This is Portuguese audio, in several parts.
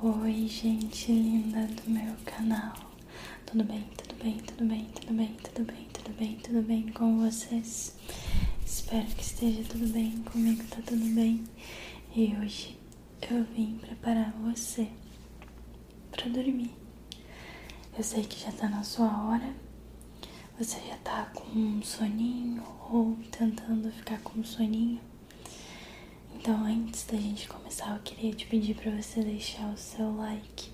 Oi, gente linda do meu canal. Tudo bem, tudo bem, tudo bem, tudo bem, tudo bem, tudo bem, tudo bem com vocês? Espero que esteja tudo bem. Comigo tá tudo bem. E hoje eu vim preparar você para dormir. Eu sei que já tá na sua hora. Você já tá com um soninho ou tentando ficar com um soninho. Então, antes da gente começar, eu queria te pedir para você deixar o seu like,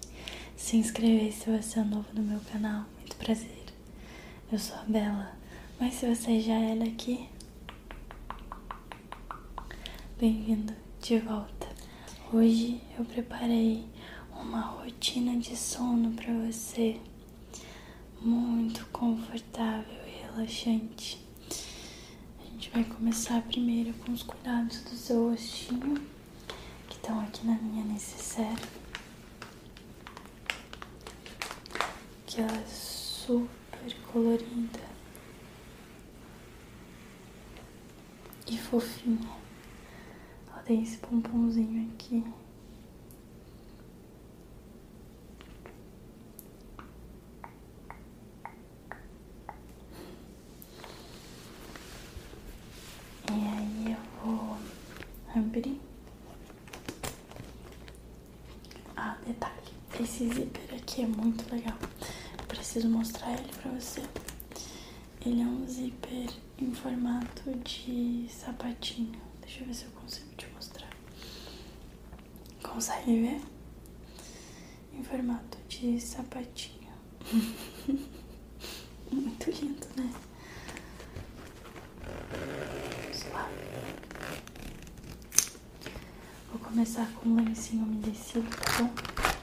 se inscrever se você é novo no meu canal. Muito prazer. Eu sou a Bela, mas se você já é daqui, bem-vindo de volta. Hoje eu preparei uma rotina de sono para você, muito confortável e relaxante vai começar primeiro com os cuidados do seu rostinho, que estão aqui na minha necessaire. Que ela é super colorida e fofinha. Ela tem esse pomponzinho aqui. abrir. Ah, detalhe, esse zíper aqui é muito legal. Eu preciso mostrar ele pra Ele é um zíper em formato de sapatinho. Deixa eu ver se eu consigo te mostrar. Consegue ver? Em formato de sapatinho. muito lindo, né? começar com um lencinho umedecido, tá bom?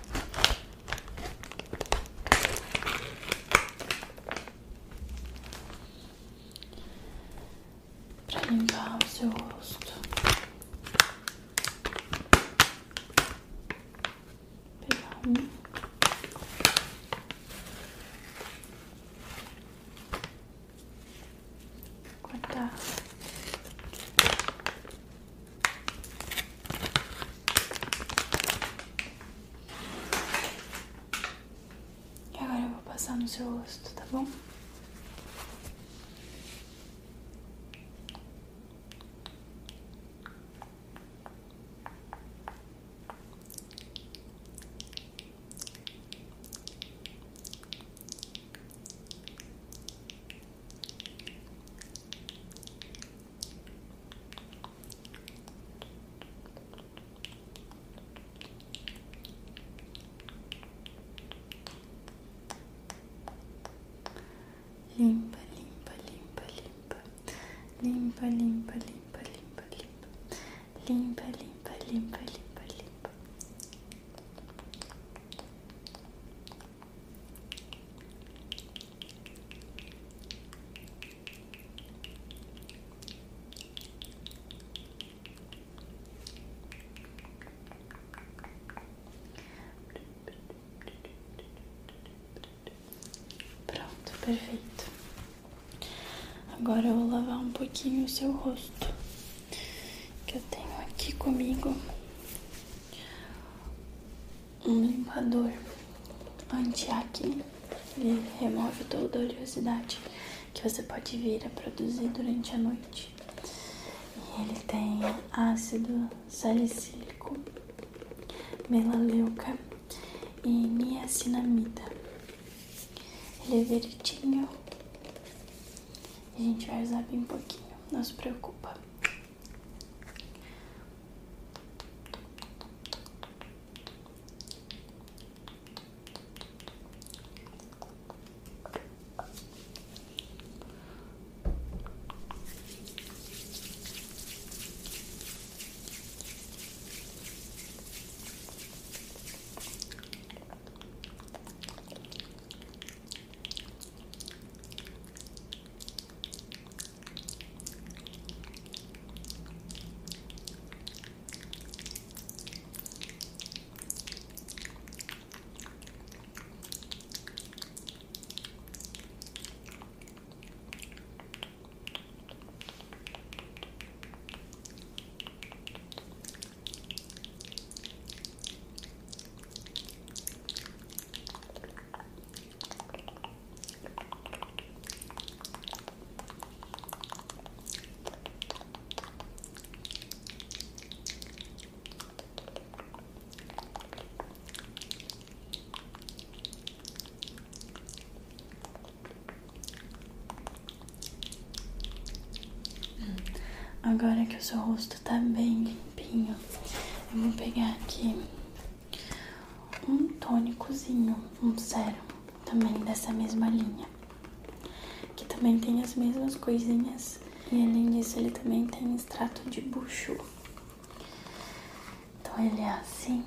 tá. E agora eu vou passar no seu rosto, tá bom? Limpa, limpa, limpa, limpa, limpa. Pronto, perfeito. Agora eu vou lavar um pouquinho o seu rosto. Que eu tenho aqui comigo um limpador anti-acne. Ele remove toda a oleosidade que você pode vir a produzir durante a noite. E ele tem ácido salicílico, melaleuca e niacinamida. Ele é verdinho a gente vai usar bem pouquinho, não se preocupa. Agora que o seu rosto tá bem limpinho, eu vou pegar aqui um tônicozinho, um sérum, também dessa mesma linha. Que também tem as mesmas coisinhas. E além disso, ele também tem extrato de bucho. Então ele é assim.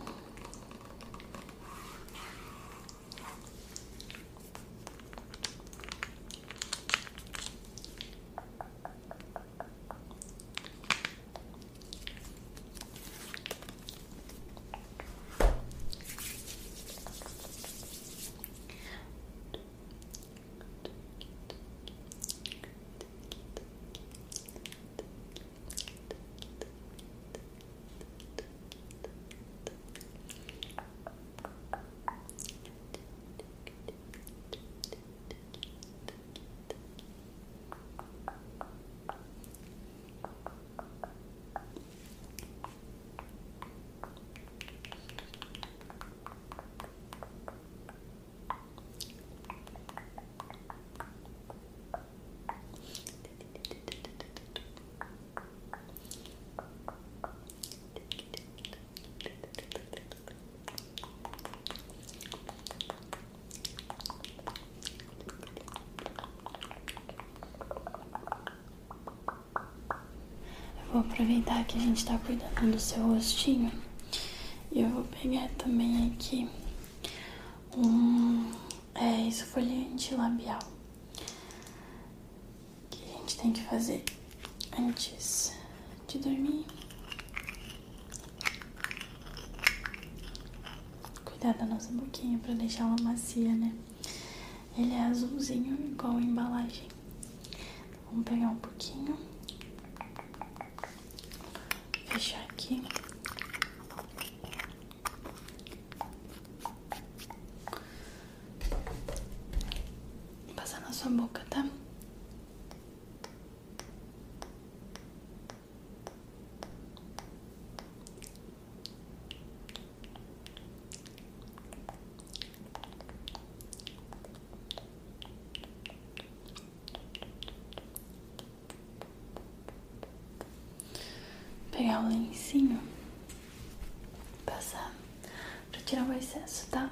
Vou aproveitar que a gente tá cuidando do seu rostinho e eu vou pegar também aqui um é, esfoliante labial que a gente tem que fazer antes de dormir. Cuidar da nossa boquinha pra deixar ela macia, né? Ele é azulzinho igual a embalagem. Vamos pegar um pouquinho fechar aqui. Passar na sua boca, tá? pegar o lencinho, passar pra tirar o excesso, tá?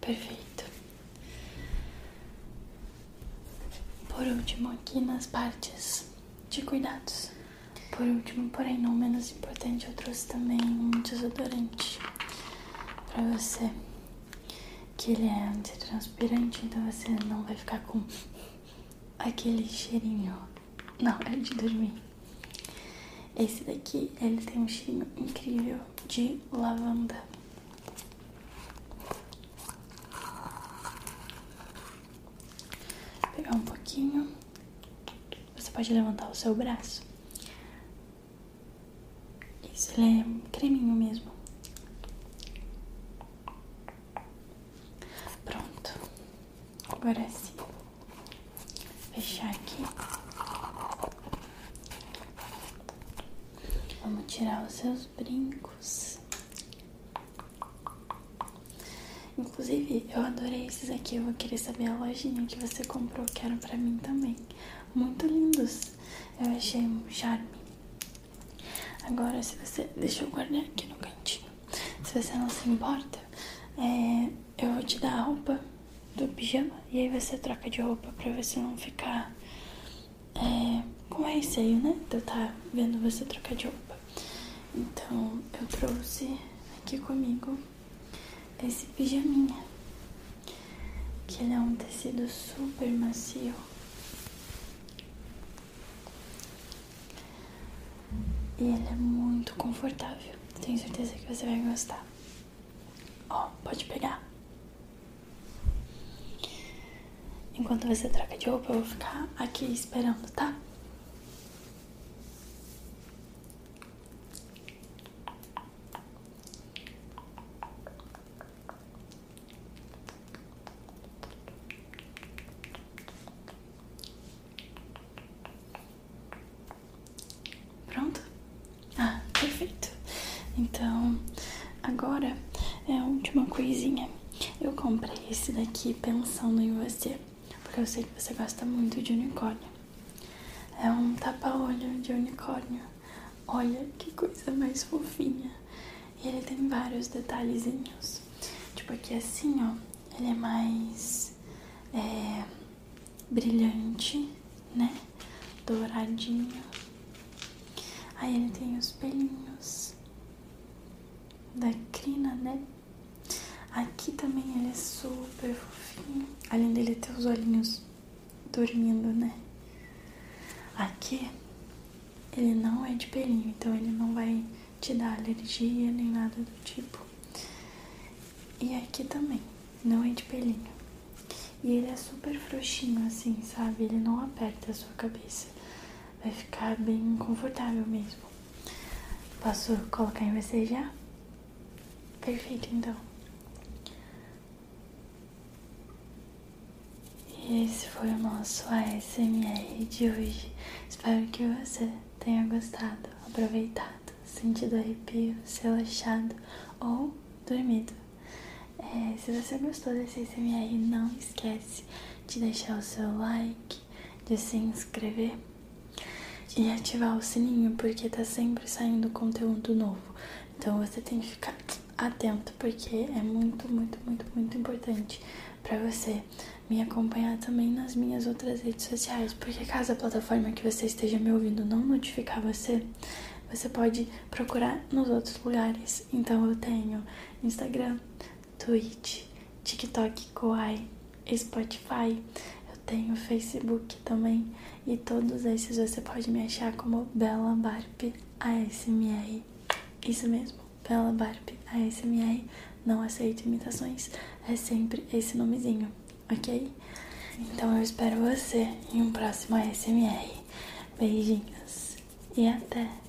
Perfeito. Por último, aqui nas partes de cuidados. Por último, porém não menos importante, eu trouxe também um desodorante pra você que ele é antitranspirante, então você não vai ficar com aquele cheirinho. Não, é de dormir. Esse daqui, ele tem um cheirinho incrível de lavanda. Vou pegar um pouquinho. Você pode levantar o seu braço. Isso, ele é creminho mesmo. Agora sim. Fechar aqui. Vamos tirar os seus brincos. Inclusive, eu adorei esses aqui. Eu vou querer saber a lojinha que você comprou. Quero pra mim também. Muito lindos. Eu achei um charme. Agora, se você... Deixa eu guardar aqui no cantinho. Se você não se importa, é... eu vou te dar a roupa do pijama e aí você troca de roupa pra você não ficar é, com receio, né? De eu estar tá vendo você trocar de roupa. Então eu trouxe aqui comigo esse pijaminha. Que ele é um tecido super macio. E ele é muito confortável. Tenho certeza que você vai gostar. Ó, pode pegar. Enquanto você troca de roupa, eu vou ficar aqui esperando, tá? Pronto? Ah, perfeito. Então, agora é o coisinha. Eu comprei esse daqui pensando em você, porque eu sei que você gosta muito de unicórnio. É um tapa-olho de unicórnio. Olha que coisa mais fofinha. E ele tem vários detalhezinhos. Tipo aqui assim, ó. Ele é mais é, brilhante, né? Douradinho. Aí ele tem os pelinhos da crina, né? Aqui também ele é super fofinho. Além dele ter os olhinhos dormindo, né? Aqui ele não é de pelinho, então ele não vai te dar alergia nem nada do tipo. E aqui também, não é de pelinho. E ele é super frouxinho assim, sabe? Ele não aperta a sua cabeça. Vai ficar bem confortável mesmo. Posso colocar em você já? Perfeito, então. E esse foi o nosso ASMR de hoje. Espero que você tenha gostado, aproveitado, sentido arrepio, se relaxado ou dormido. É, se você gostou desse ASMR, não esquece de deixar o seu like, de se inscrever e ativar o sininho, porque tá sempre saindo conteúdo novo. Então você tem que ficar atento, porque é muito, muito, muito, muito importante para você me acompanhar também nas minhas outras redes sociais, porque caso a plataforma que você esteja me ouvindo não notificar você, você pode procurar nos outros lugares. Então eu tenho Instagram, Twitch, TikTok, Kawaii, Spotify, eu tenho Facebook também e todos esses você pode me achar como Bela Barbie ASMR. Isso mesmo, Bela Barbie ASMR. Não aceito imitações, é sempre esse nomezinho, ok? Então eu espero você em um próximo ASMR. Beijinhos e até!